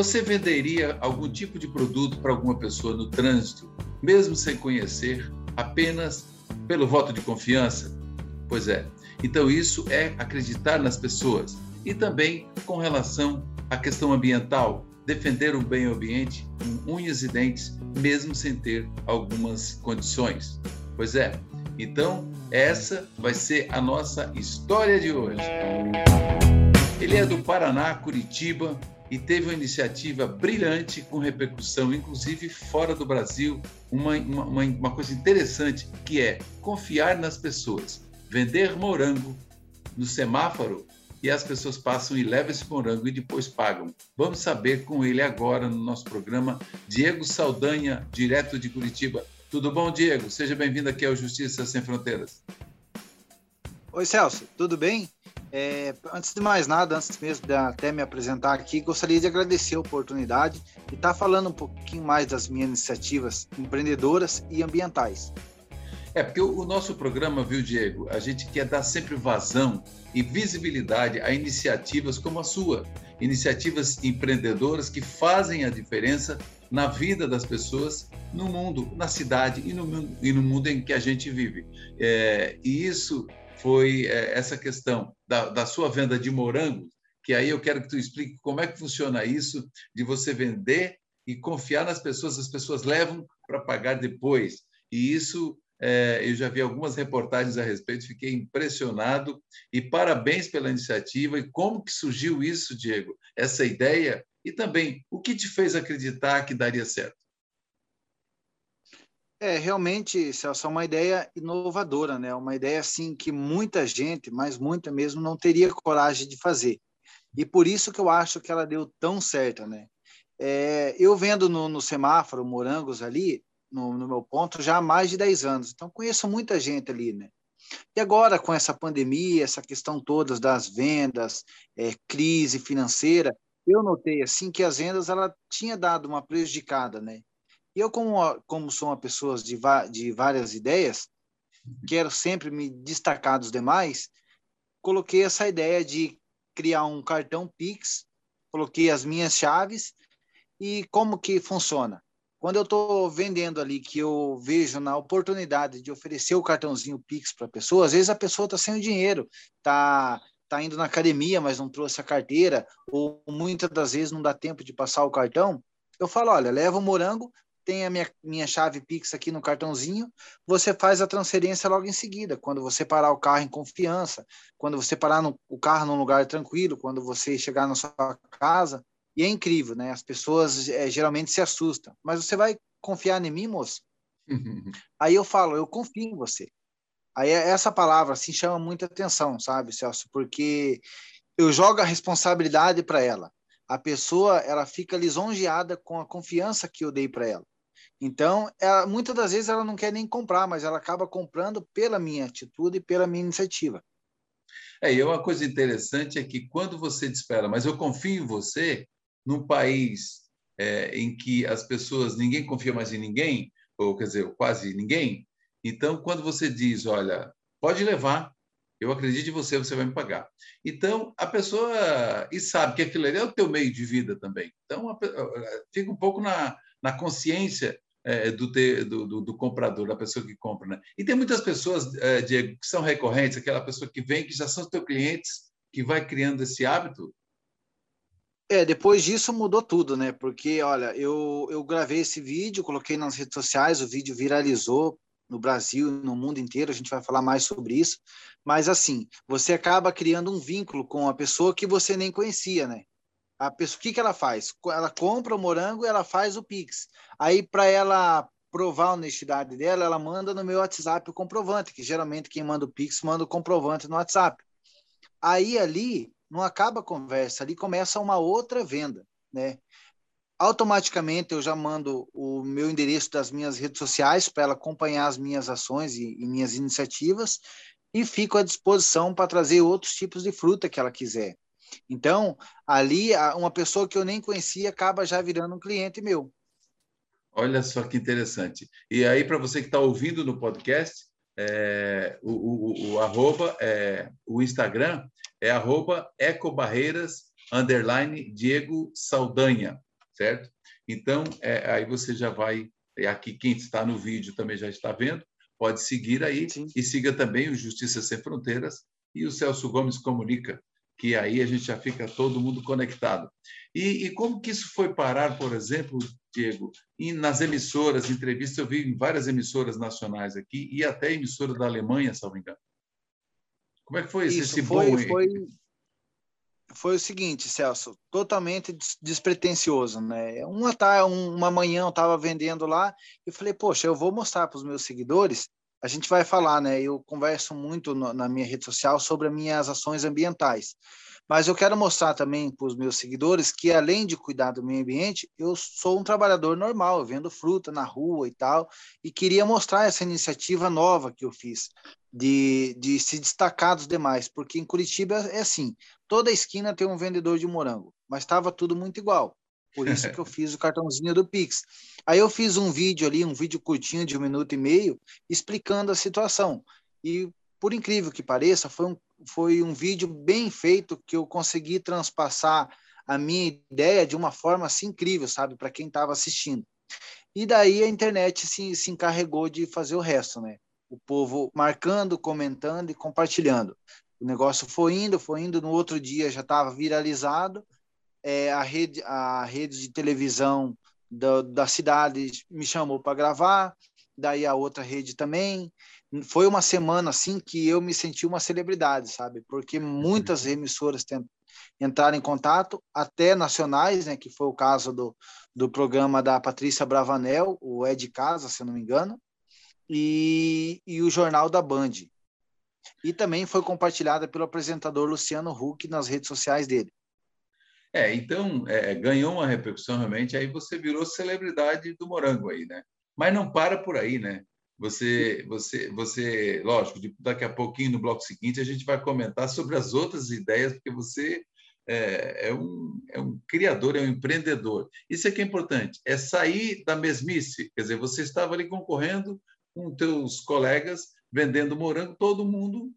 Você venderia algum tipo de produto para alguma pessoa no trânsito, mesmo sem conhecer, apenas pelo voto de confiança? Pois é. Então, isso é acreditar nas pessoas. E também com relação à questão ambiental, defender o bem ambiente com unhas e dentes, mesmo sem ter algumas condições. Pois é. Então, essa vai ser a nossa história de hoje. Ele é do Paraná, Curitiba, e teve uma iniciativa brilhante com repercussão, inclusive fora do Brasil, uma, uma, uma coisa interessante que é confiar nas pessoas, vender morango no semáforo e as pessoas passam e levam esse morango e depois pagam. Vamos saber com ele agora no nosso programa, Diego Saldanha, direto de Curitiba. Tudo bom, Diego? Seja bem-vindo aqui ao Justiça Sem Fronteiras. Oi, Celso, tudo bem? É, antes de mais nada, antes mesmo de até me apresentar aqui, gostaria de agradecer a oportunidade e estar falando um pouquinho mais das minhas iniciativas empreendedoras e ambientais. É, porque o, nosso programa, viu, Diego, a gente quer dar sempre vazão e visibilidade a iniciativas como a sua, iniciativas empreendedoras que fazem a diferença na vida das pessoas, no mundo, na cidade e no, e no mundo em que a gente vive. É, e isso foi é, essa questão da, da sua venda de morangos, que aí eu quero que tu explique como é que funciona isso de você vender e confiar nas pessoas, as pessoas levam para pagar depois. E isso é, eu já vi algumas reportagens a respeito, fiquei impressionado e parabéns pela iniciativa. E como que surgiu isso, Diego? Essa ideia e também o que te fez acreditar que daria certo? É, realmente, Celso, é uma ideia inovadora, né? Uma ideia assim que muita gente, mas muita mesmo, não teria coragem de fazer. E por isso que eu acho que ela deu tão certo, né? É, eu vendo no, no, semáforo morangos ali, no, no, meu ponto, já há mais de 10 anos. Então, conheço muita gente ali, né? E agora, com essa pandemia, essa questão todas das vendas, é, crise financeira, eu notei assim que as vendas ela tinha dado uma prejudicada, né? Eu, como, como sou uma pessoa de, de várias ideias, quero sempre me destacar dos demais, coloquei essa ideia de criar um cartão Pix, coloquei as minhas chaves e como que funciona. Quando eu estou vendendo ali, que eu vejo na oportunidade de oferecer o cartãozinho Pix para a pessoa, às vezes a pessoa está sem o dinheiro, está tá indo na academia, mas não trouxe a carteira, ou muitas das vezes não dá tempo de passar o cartão, eu falo, olha, leva o morango, tem a minha, minha chave Pix aqui no cartãozinho, você faz a transferência logo em seguida, quando você parar o carro em confiança, quando você parar no, o carro num lugar tranquilo, quando você chegar na sua casa. E é incrível, né? As pessoas é, geralmente se assustam. Mas você vai confiar em mim, moço? Aí eu falo, eu confio em você. Aí essa palavra assim chama muita atenção, sabe, Celso? Porque eu jogo a responsabilidade para ela. A pessoa, ela fica lisonjeada com a confiança que eu dei para ela. Então, ela, muitas das vezes ela não quer nem comprar, mas ela acaba comprando pela minha atitude e pela minha iniciativa. É, e uma coisa interessante é que quando você espera, mas eu confio em você, num país é, em que as pessoas, ninguém confia mais em ninguém, ou quer dizer, quase ninguém, então quando você diz, olha, pode levar, eu acredito em você, você vai me pagar. Então, a pessoa, e sabe que aquilo ali é o teu meio de vida também. Então, fica um pouco na, na consciência é, do, do, do, do, comprador, da pessoa que compra. Né? E tem muitas pessoas, é, Diego, que são recorrentes, aquela pessoa que vem, que já são teus clientes, que vai criando esse hábito. É, depois disso mudou tudo, né? Porque, olha, eu, eu gravei esse vídeo, coloquei nas redes sociais, o vídeo viralizou no Brasil, no mundo inteiro, a gente vai falar mais sobre isso. Mas, assim, você acaba criando um vínculo com a pessoa que você nem conhecia, né? A pessoa, o que, que ela faz? Ela compra o morango e ela faz o Pix. Aí, para ela provar a honestidade dela, ela manda no meu WhatsApp o comprovante, que geralmente quem manda o Pix manda o comprovante no WhatsApp. Aí, ali, não acaba a conversa, ali começa uma outra venda, né? Automaticamente eu já mando o meu endereço das minhas redes sociais para ela acompanhar as minhas ações e, e minhas iniciativas e fico à disposição para trazer outros tipos de fruta que ela quiser. Então, ali, uma pessoa que eu nem conhecia acaba já virando um cliente meu. Olha só que interessante. E aí, para você que está ouvindo no podcast, é, o, o, o, arroba, é, o Instagram é arroba ecobarreiras, underline Diego Saldanha. Certo? Então, é, aí você já vai, aqui quem está no vídeo também já está vendo, pode seguir aí Sim. e siga também o Justiça Sem Fronteiras e o Celso Gomes Comunica, que aí a gente já fica todo mundo conectado. E, e como que isso foi parar, por exemplo, Diego, e nas emissoras, entrevistas, eu vi em várias emissoras nacionais aqui e até emissora da Alemanha, se não me engano. Como é que foi isso, esse foi, bom... Foi, foi o seguinte, Celso, totalmente despretensioso, né? Uma, tá, uma manhã eu estava vendendo lá e falei, poxa, eu vou mostrar para os meus seguidores. A gente vai falar, né? Eu converso muito no, na minha rede social sobre as minhas ações ambientais. Mas eu quero mostrar também para os meus seguidores que, além de cuidar do meio ambiente, eu sou um trabalhador normal, eu vendo fruta na rua e tal, e queria mostrar essa iniciativa nova que eu fiz, de, de se destacar dos demais, porque em Curitiba é assim: toda esquina tem um vendedor de morango, mas estava tudo muito igual. Por isso que eu fiz o cartãozinho do Pix. Aí eu fiz um vídeo ali, um vídeo curtinho de um minuto e meio, explicando a situação. E, por incrível que pareça, foi um foi um vídeo bem feito que eu consegui transpassar a minha ideia de uma forma assim incrível, sabe, para quem estava assistindo. E daí a internet se, se encarregou de fazer o resto, né? O povo marcando, comentando e compartilhando. O negócio foi indo, foi indo. No outro dia já estava viralizado. É, a rede, a rede de televisão da, da cidade me chamou para gravar. Daí a outra rede também foi uma semana assim que eu me senti uma celebridade, sabe? Porque muitas uhum. emissoras entraram em contato, até nacionais, né? Que foi o caso do, do programa da Patrícia Bravanel, o É de Casa, se eu não me engano, e, e o jornal da Band. E também foi compartilhada pelo apresentador Luciano Huck nas redes sociais dele. É, então é, ganhou uma repercussão realmente, aí você virou celebridade do morango aí, né? Mas não para por aí, né? Você, você, você, lógico, daqui a pouquinho no bloco seguinte a gente vai comentar sobre as outras ideias, porque você é, é, um, é um criador, é um empreendedor. Isso é que é importante, é sair da mesmice. Quer dizer, você estava ali concorrendo com teus colegas, vendendo morango, todo mundo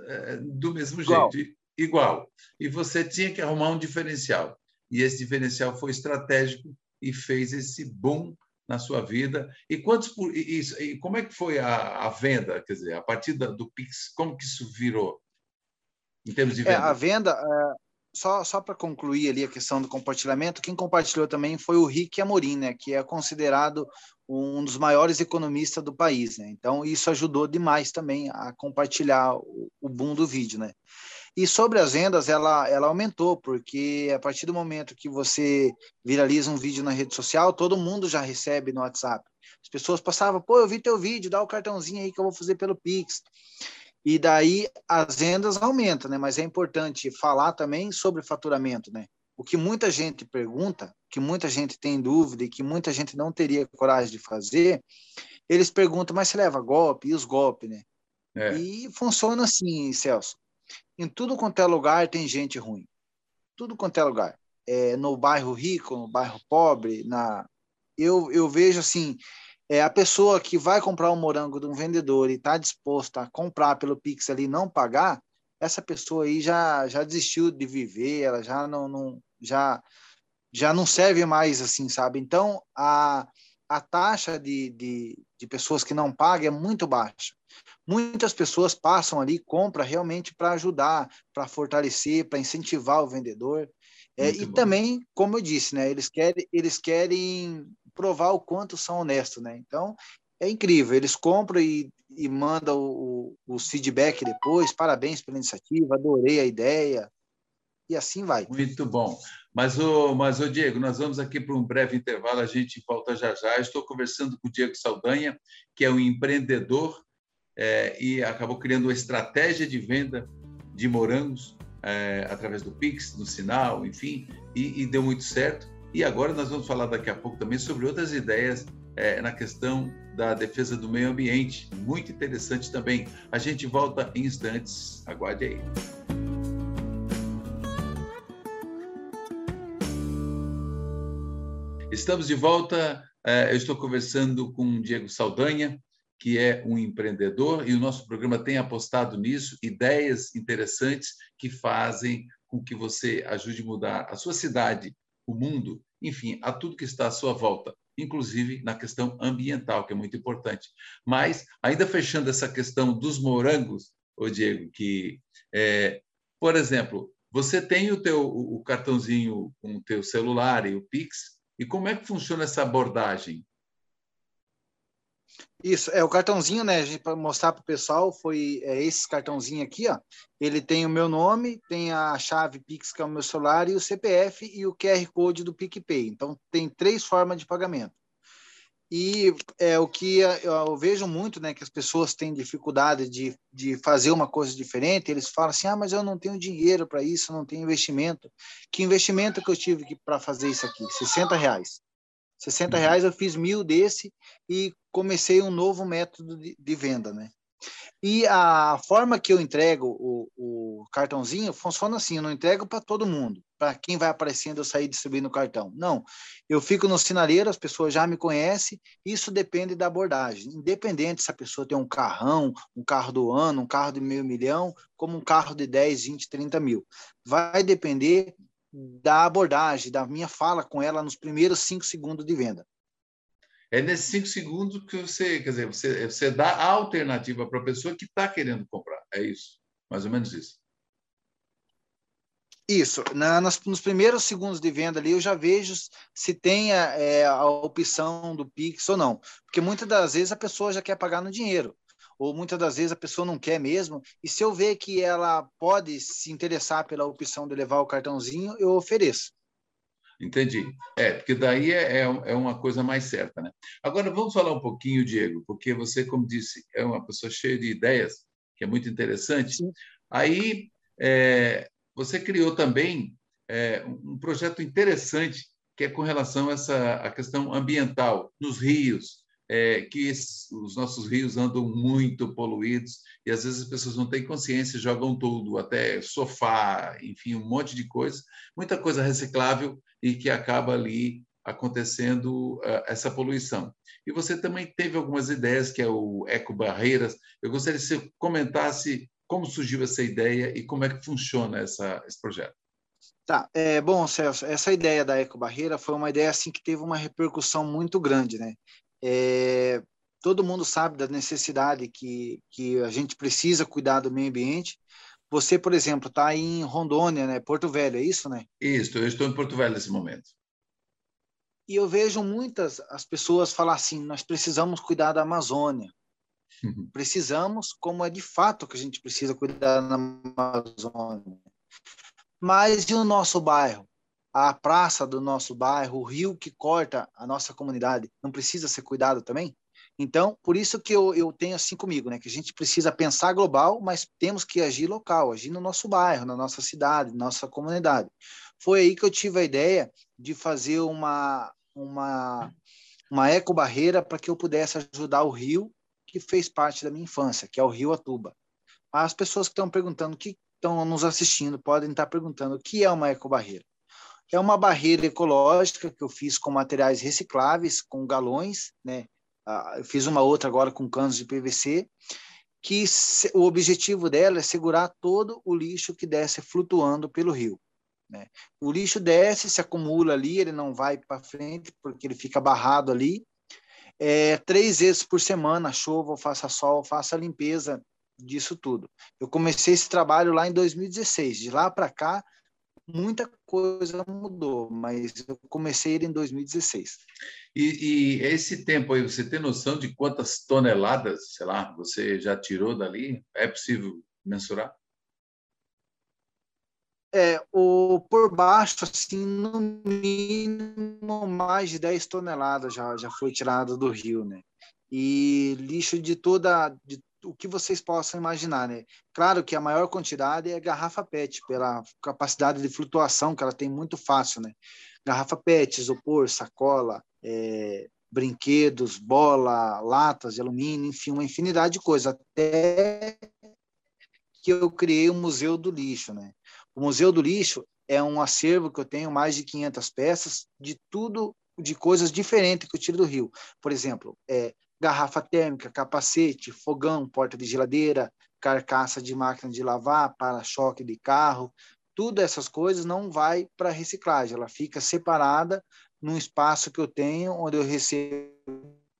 é, do mesmo igual. jeito, igual. E você tinha que arrumar um diferencial. E esse diferencial foi estratégico e fez esse boom na sua vida e quantos por e, e como é que foi a, a, venda quer dizer a partir da, do Pix como que isso virou em termos de venda é, a venda é, só só para concluir ali a questão do compartilhamento quem compartilhou também foi o Rick Amorim né que é considerado um dos maiores economistas do país né então isso ajudou demais também a compartilhar o, o boom do vídeo né e sobre as vendas, ela, ela aumentou, porque a partir do momento que você viraliza um vídeo na rede social, todo mundo já recebe no WhatsApp. As pessoas passavam, pô, eu vi teu vídeo, dá o cartãozinho aí que eu vou fazer pelo Pix. E daí as vendas aumentam, né? Mas é importante falar também sobre faturamento, né? O que muita gente pergunta, que muita gente tem dúvida e que muita gente não teria coragem de fazer, eles perguntam, mas você leva golpe? E os golpes, né? É. E funciona assim, Celso. Em tudo quanto é lugar tem gente ruim. Tudo quanto é lugar. É, no bairro rico, no bairro pobre, na eu, eu vejo assim, é a pessoa que vai comprar um morango de um vendedor e está disposta a comprar pelo Pix ali e não pagar, essa pessoa aí já, já desistiu de viver, ela já não, não já já não serve mais assim, sabe? Então a, a taxa de, de, de pessoas que não pagam é muito baixa. Muitas pessoas passam ali, compra realmente para ajudar, para fortalecer, para incentivar o vendedor. É, e bom. também, como eu disse, né, eles querem, eles querem provar o quanto são honestos, né? Então, é incrível. Eles compram e, e mandam o, o, feedback depois. Parabéns pela iniciativa, adorei a ideia. E assim vai. Muito bom. Mas, o, mas o Diego, nós vamos aqui para um breve intervalo, a gente volta já já. Estou conversando com o Diego Saldanha, que é um empreendedor é, e acabou criando uma estratégia de venda de morangos é, através do Pix, do Sinal, enfim, e, e, deu muito certo. E agora nós vamos falar daqui a pouco também sobre outras ideias é, na questão da defesa do meio ambiente, muito interessante também. A gente volta em instantes, aguarde aí. Estamos de volta. É, eu estou conversando com Diego Saldanha, que é um empreendedor, e o nosso programa tem apostado nisso, ideias interessantes que fazem com que você ajude a mudar a sua cidade, o mundo, enfim, a tudo que está à sua volta, inclusive na questão ambiental, que é muito importante. Mas, ainda fechando essa questão dos morangos, ô Diego, que, é, por exemplo, você tem o teu o cartãozinho com o teu celular e o Pix, e como é que funciona essa abordagem? Isso, é o cartãozinho, né? Para mostrar para o pessoal, foi é, esse cartãozinho aqui, ó. Ele tem o meu nome, tem a chave Pix, que é o meu celular, e o CPF e o QR Code do PicPay. Então, tem três formas de pagamento. E é o que eu vejo muito, né, que as pessoas têm dificuldade de, de fazer uma coisa diferente. Eles falam assim: ah, mas eu não tenho dinheiro para isso, não tenho investimento. Que investimento que eu tive para fazer isso aqui? 60 reais. 60 reais eu fiz mil desse e comecei um novo método de, de venda, né? E a forma que eu entrego o, o cartãozinho funciona assim: eu não entrego para todo mundo, para quem vai aparecendo eu sair distribuindo o cartão. Não, eu fico no sinaleiro, as pessoas já me conhecem, isso depende da abordagem. Independente se a pessoa tem um carrão, um carro do ano, um carro de meio milhão, como um carro de 10, 20, 30 mil. Vai depender da abordagem, da minha fala com ela nos primeiros cinco segundos de venda. É nesses cinco segundos que você, quer dizer, você, você dá a alternativa para a pessoa que está querendo comprar. É isso, mais ou menos isso. Isso. Na, nas, nos primeiros segundos de venda ali, eu já vejo se tem a, é, a opção do Pix ou não. Porque muitas das vezes a pessoa já quer pagar no dinheiro ou muitas das vezes a pessoa não quer mesmo, e se eu ver que ela pode se interessar pela opção de levar o cartãozinho, eu ofereço. Entendi. É, porque daí é, é, é uma coisa mais certa, né? Agora, vamos falar um pouquinho, Diego, porque você, como disse, é uma pessoa cheia de ideias, que é muito interessante. Sim. Aí, é, você criou também é, um projeto interessante, que é com relação a essa a questão ambiental, nos rios, é, que os nossos rios andam muito poluídos e às vezes as pessoas não têm consciência, jogam tudo, até sofá, enfim, um monte de coisa, muita coisa reciclável e que acaba ali acontecendo uh, essa poluição. E você também teve algumas ideias, que é o Eco Barreiras. Eu gostaria que você comentasse como surgiu essa ideia e como é que funciona essa, esse projeto. Tá, é, bom, Celso, essa ideia da Eco Barreira foi uma ideia assim que teve uma repercussão muito grande, né? É, todo mundo sabe da necessidade que, que a gente precisa cuidar do meio ambiente. Você, por exemplo, está em Rondônia, né? Porto Velho, é isso, né? Isso, eu estou em Porto Velho nesse momento. E eu vejo muitas as pessoas falar assim: nós precisamos cuidar da Amazônia. Uhum. Precisamos, como é de fato que a gente precisa cuidar da Amazônia. Mas e o nosso bairro? A praça do nosso bairro, o rio que corta a nossa comunidade, não precisa ser cuidado também? Então, por isso que eu, eu tenho assim comigo, né? Que a gente precisa pensar global, mas temos que agir local, agir no nosso bairro, na nossa cidade, na nossa comunidade. Foi aí que eu tive a ideia de fazer uma, uma, uma ecobarreira para que eu pudesse ajudar o rio que fez parte da minha infância, que é o Rio Atuba. As pessoas que estão perguntando, que estão nos assistindo, podem estar perguntando o que é uma ecobarreira. É uma barreira ecológica que eu fiz com materiais recicláveis, com galões, né? Ah, eu fiz uma outra agora com canos de PVC, que o objetivo dela é segurar todo o lixo que desce flutuando pelo rio. Né? O lixo desce, se acumula ali, ele não vai para frente porque ele fica barrado ali. É, três vezes por semana, chova faça sol, faça limpeza disso tudo. Eu comecei esse trabalho lá em 2016. De lá para cá, muita coisa mudou, mas eu comecei ele em 2016. E, e, esse tempo aí, você tem noção de quantas toneladas, sei lá, você já tirou dali? É possível mensurar? É, o, por baixo, assim, no mínimo mais de 10 toneladas já, já foi tirado do rio, né? E lixo de toda, de o que vocês possam imaginar, né? Claro que a maior quantidade é garrafa PET, pela capacidade de flutuação que ela tem muito fácil, né? Garrafa PET, isopor, sacola, é, brinquedos, bola, latas de alumínio, enfim, uma infinidade de coisas. Até que eu criei o Museu do Lixo, né? O Museu do Lixo é um acervo que eu tenho mais de 500 peças de tudo de coisas diferentes que eu tiro do rio. Por exemplo, é, garrafa térmica, capacete, fogão, porta de geladeira, carcaça de máquina de lavar, para-choque de carro, tudo essas coisas não vai para reciclagem, ela fica separada num espaço que eu tenho, onde eu recebo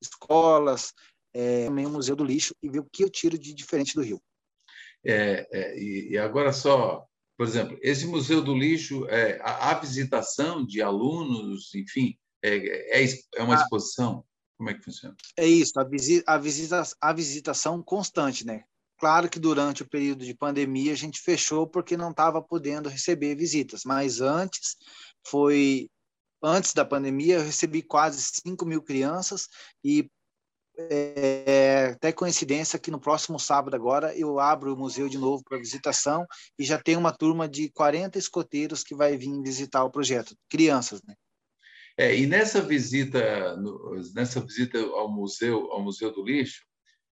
escolas, é, também o Museu do Lixo, e ver o que eu tiro de diferente do Rio. É, é, e agora só, por exemplo, esse Museu do Lixo, é, a, a, visitação de alunos, enfim, é, é, é uma exposição? Como é que funciona? É isso, a, visita, a, visita, a visitação constante, né? Claro que durante o período de pandemia a gente fechou porque não estava podendo receber visitas, mas antes foi antes da pandemia eu recebi quase 5 mil crianças e é, até coincidência que no próximo sábado agora eu abro o museu de novo para visitação e já tem uma turma de 40 escoteiros que vai vir visitar o projeto, crianças, né? É, e nessa visita, nessa visita ao museu, ao museu do lixo,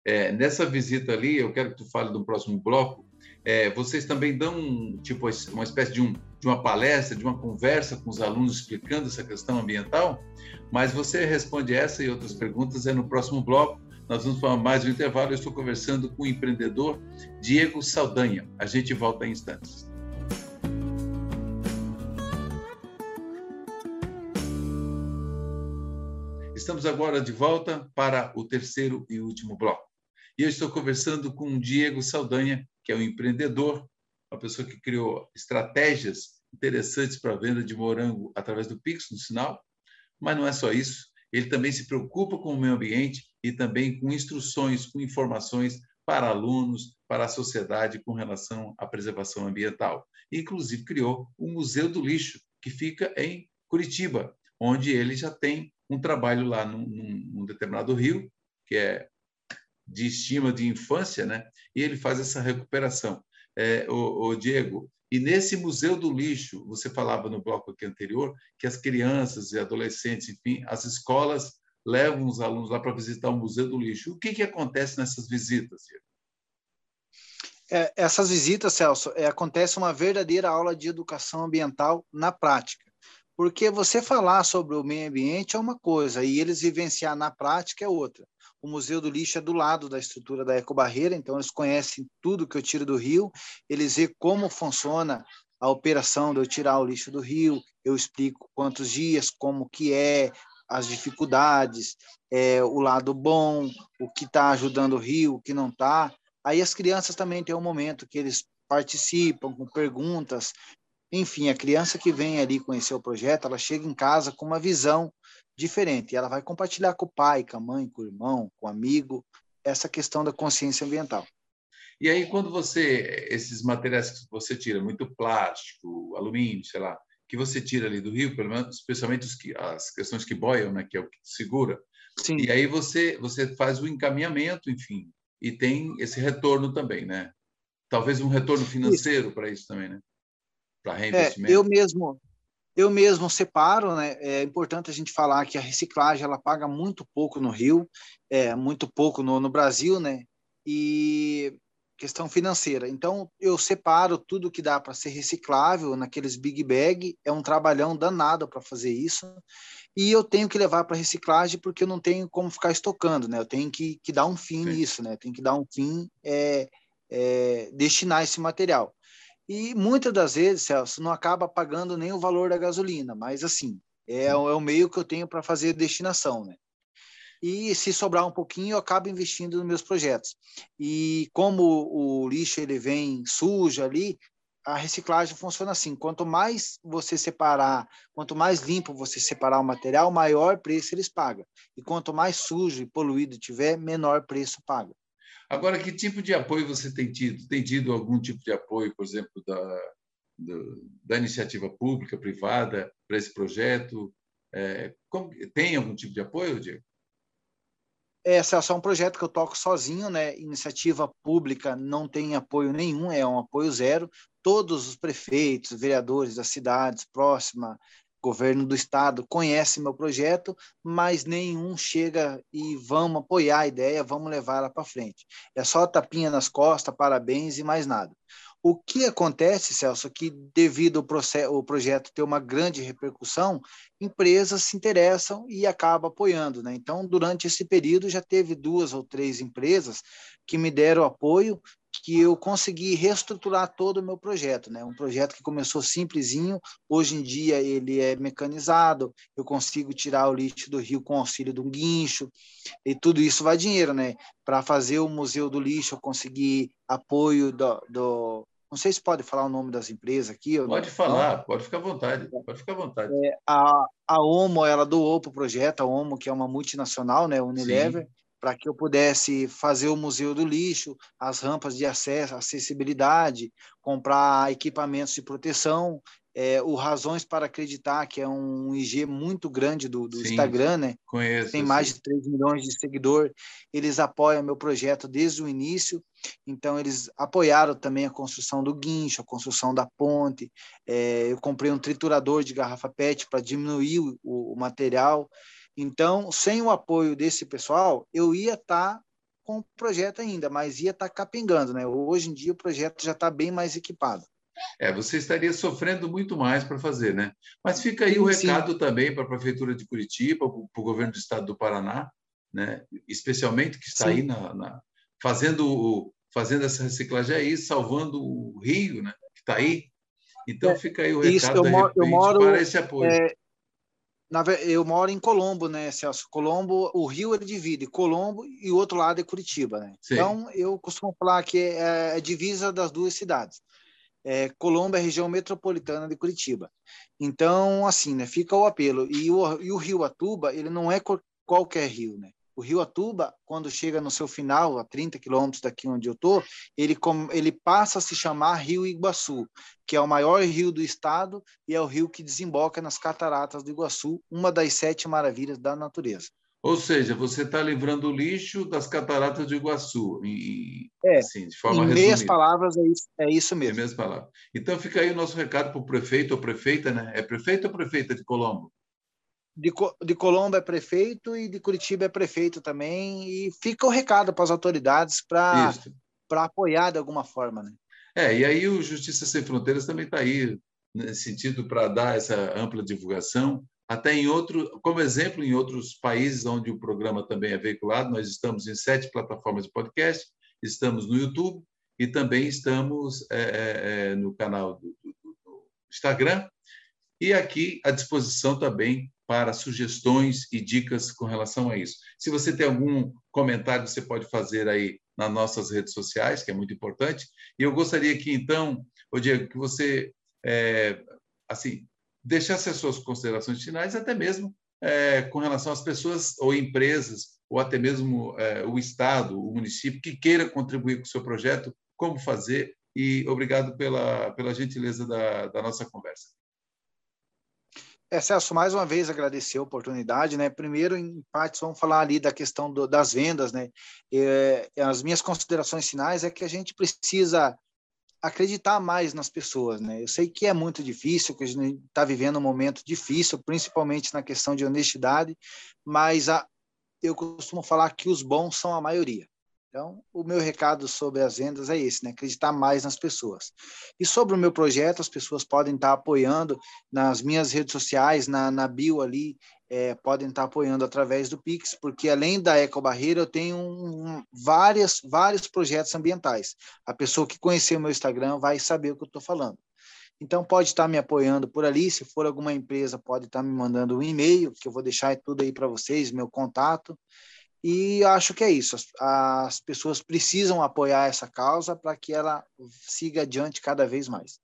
é, nessa visita ali, eu quero que tu fale do próximo bloco. É, vocês também dão tipo uma espécie de, um, de uma palestra, de uma conversa com os alunos explicando essa questão ambiental. Mas você responde essa e outras perguntas é no próximo bloco. Nós vamos falar mais um intervalo. Eu estou conversando com o empreendedor Diego Saldanha. A gente volta em instantes. Estamos agora de volta para o terceiro e último bloco. E eu estou conversando com o Diego Saldanha, que é um empreendedor, uma pessoa que criou estratégias interessantes para a venda de morango através do Pix no sinal. Mas não é só isso, ele também se preocupa com o meio ambiente e também com instruções, com informações para alunos, para a sociedade com relação à preservação ambiental. Inclusive criou o Museu do Lixo, que fica em Curitiba, onde ele já tem um trabalho lá num, num, determinado rio, que é de estima de infância, né? e ele faz essa recuperação. É, o, o, Diego, e nesse Museu do Lixo, você falava no bloco aqui anterior que as crianças e adolescentes, enfim, as escolas levam os alunos lá para visitar o Museu do Lixo. O que, que acontece nessas visitas, Diego? É, essas visitas, Celso, é, acontece uma verdadeira aula de educação ambiental na prática. Porque você falar sobre o meio ambiente é uma coisa e eles vivenciar na prática é outra. O Museu do Lixo é do lado da estrutura da Ecobarreira, então eles conhecem tudo que eu tiro do rio, eles veem como funciona a operação de eu tirar o lixo do rio, eu explico quantos dias, como que é, as dificuldades, é, o lado bom, o que está ajudando o rio, o que não está. Aí as crianças também têm um momento que eles participam com perguntas, enfim, a criança que vem ali conhecer o projeto, ela chega em casa com uma visão diferente. ela vai compartilhar com o pai, com a mãe, com o irmão, com o amigo, essa questão da consciência ambiental. E aí, quando você, esses materiais que você tira, muito plástico, alumínio, sei lá, que você tira ali do rio, pelo menos, especialmente os que, as questões que boiam, né, que é o que segura. Sim. E aí você, você faz o encaminhamento, enfim, e tem esse retorno também, né? Talvez um retorno financeiro para isso também, né? Para reinvestimento? É, eu mesmo eu mesmo separo, né? É importante a gente falar que a reciclagem ela paga muito pouco no Rio, é muito pouco no, no Brasil, né? E questão financeira. Então eu separo tudo que dá para ser reciclável naqueles big bag, é um trabalhão danado para fazer isso. E eu tenho que levar para reciclagem porque eu não tenho como ficar estocando, né? Eu tenho que, que dar um fim Sim. nisso, né? Tem que dar um fim é, é, destinar esse material. E muitas das vezes, Celso, não acaba pagando nem o valor da gasolina, mas assim, é, é o meio que eu tenho para fazer destinação, né? E se sobrar um pouquinho, eu acabo investindo nos meus projetos. E como o lixo ele vem sujo ali, a reciclagem funciona assim: quanto mais você separar, quanto mais limpo você separar o material, maior preço eles pagam. E quanto mais sujo e poluído tiver, menor preço paga. Agora, que tipo de apoio você tem tido? Tem tido algum tipo de apoio, por exemplo, da, da iniciativa pública, privada, para esse projeto? É, como, tem algum tipo de apoio, Diego? É, é um projeto que eu toco sozinho, né? Iniciativa pública não tem apoio nenhum, é um apoio zero. Todos os prefeitos, vereadores das cidades próximas, governo do estado conhece meu projeto, mas nenhum chega e vamos apoiar a ideia, vamos levar ela para frente. É só tapinha nas costas, parabéns e mais nada. O que acontece, Celso, é que devido ao projeto ter uma grande repercussão, empresas se interessam e acabam apoiando. Né? Então, durante esse período, já teve duas ou três empresas que me deram apoio que eu consegui reestruturar todo o meu projeto, né? Um projeto que começou simplesinho, hoje em dia ele é mecanizado, eu consigo tirar o lixo do rio com auxílio de um guincho, e tudo isso vai dinheiro, né? Para fazer o Museu do Lixo, eu consegui apoio do, do não sei se pode falar o nome das empresas aqui. Pode falar, pode ficar à vontade. Pode ficar à vontade. É, a, a OMO, ela doou para o projeto, a OMO, que é uma multinacional, né, Unilever, para que eu pudesse fazer o Museu do Lixo, as rampas de acesso, acessibilidade, comprar equipamentos de proteção, é, o Razões para Acreditar, que é um IG muito grande do, do Instagram, né? Conheço. Tem mais de 3 milhões de seguidores. Eles apoiam meu projeto desde o início, então eles apoiaram também a construção do guincho, a construção da ponte. É, eu comprei um triturador de garrafa PET para diminuir o, o, material. Então, sem o apoio desse pessoal, eu ia estar tá com o projeto ainda, mas ia estar tá capengando, né? Hoje em dia o projeto já está bem mais equipado. É, você estaria sofrendo muito mais para fazer, né? Mas fica aí o recado Sim. também para a Prefeitura de Curitiba, para o Governo do Estado do Paraná, né? especialmente que está Sim. aí na, na, fazendo, fazendo essa reciclagem aí, salvando o rio, né? que está aí. Então, é, fica aí o recado Isso, eu, moro, eu moro, para esse apoio. É, na, eu moro em Colombo, né, Celso? Colombo, o rio ele divide Colombo e o outro lado é Curitiba, né? Sim. Então, eu costumo falar que é, é divisa das duas cidades é, Colombo é região metropolitana de Curitiba. Então, assim, né, fica o apelo. E o, e o rio Atuba, ele não é qualquer rio, né? O rio Atuba, quando chega no seu final, a 30 quilômetros daqui onde eu estou, ele, ele passa a se chamar Rio Iguaçu, que é o maior rio do estado e é o rio que desemboca nas cataratas do Iguaçu, uma das sete maravilhas da natureza. Ou seja, você está livrando o lixo das cataratas de Iguaçu. Em, é, assim, de forma em meias palavras, é isso, é isso mesmo. Em meias palavras. Então, fica aí o nosso recado para o prefeito ou prefeita, né? É prefeito ou prefeita de Colombo? De, de Colombo é prefeito e de Curitiba é prefeito também. E fica o recado para as autoridades para apoiar de alguma forma, né? É, e aí o Justiça Sem Fronteiras também está aí, nesse sentido, para dar essa ampla divulgação até em outro, como exemplo, em outros países onde o programa também é veiculado, nós estamos em sete plataformas de podcast, estamos no YouTube e também estamos é, é, é no canal do, do, do, Instagram e aqui à disposição também para sugestões e dicas com relação a isso. Se você tem algum comentário, você pode fazer aí nas nossas redes sociais, que é muito importante. E eu gostaria que, então, o Diego, que você, é, assim, deixasse as suas considerações finais, até mesmo é, com relação às pessoas ou empresas, ou até mesmo é, o Estado, o município, que queira contribuir com o seu projeto, como fazer. E obrigado pela, pela gentileza da, da nossa conversa. É, Celso, mais uma vez agradecer a oportunidade, né? Primeiro, em partes, vamos falar ali da questão do, das vendas, né? É, as minhas considerações finais é que a gente precisa acreditar mais nas pessoas, né? Eu sei que é muito difícil, que a gente está vivendo um momento difícil, principalmente na questão de honestidade, mas a, eu costumo falar que os bons são a maioria. Então, o meu recado sobre as vendas é esse, né? Acreditar mais nas pessoas. E sobre o meu projeto, as pessoas podem estar apoiando nas minhas redes sociais, na, na bio ali, é, podem estar apoiando através do Pix, porque além da Eco Barreira, eu tenho um, várias, vários projetos ambientais. A pessoa que conhecer o meu Instagram vai saber o que eu estou falando. Então, pode estar me apoiando por ali. Se for alguma empresa, pode estar me mandando um e-mail, que eu vou deixar tudo aí para vocês, meu contato. E acho que é isso. As, as pessoas precisam apoiar essa causa para que ela siga adiante cada vez mais.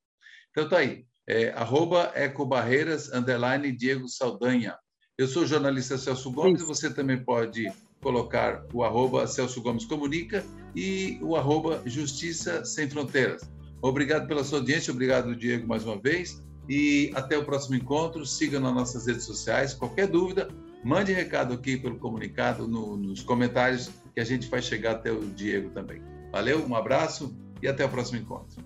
Então tá aí. É, arroba Ecobarreiras, underline Diego Saldanha. Eu sou o jornalista Celso Gomes, Isso. você também pode colocar o arroba Celso Gomes Comunica e o arroba Justiça Sem Fronteiras. Obrigado pela sua audiência, obrigado, Diego, mais uma vez. E até o próximo encontro. Siga nas nossas redes sociais. Qualquer dúvida, mande recado aqui pelo comunicado, no, nos comentários, que a gente vai chegar até o Diego também. Valeu, um abraço e até o próximo encontro.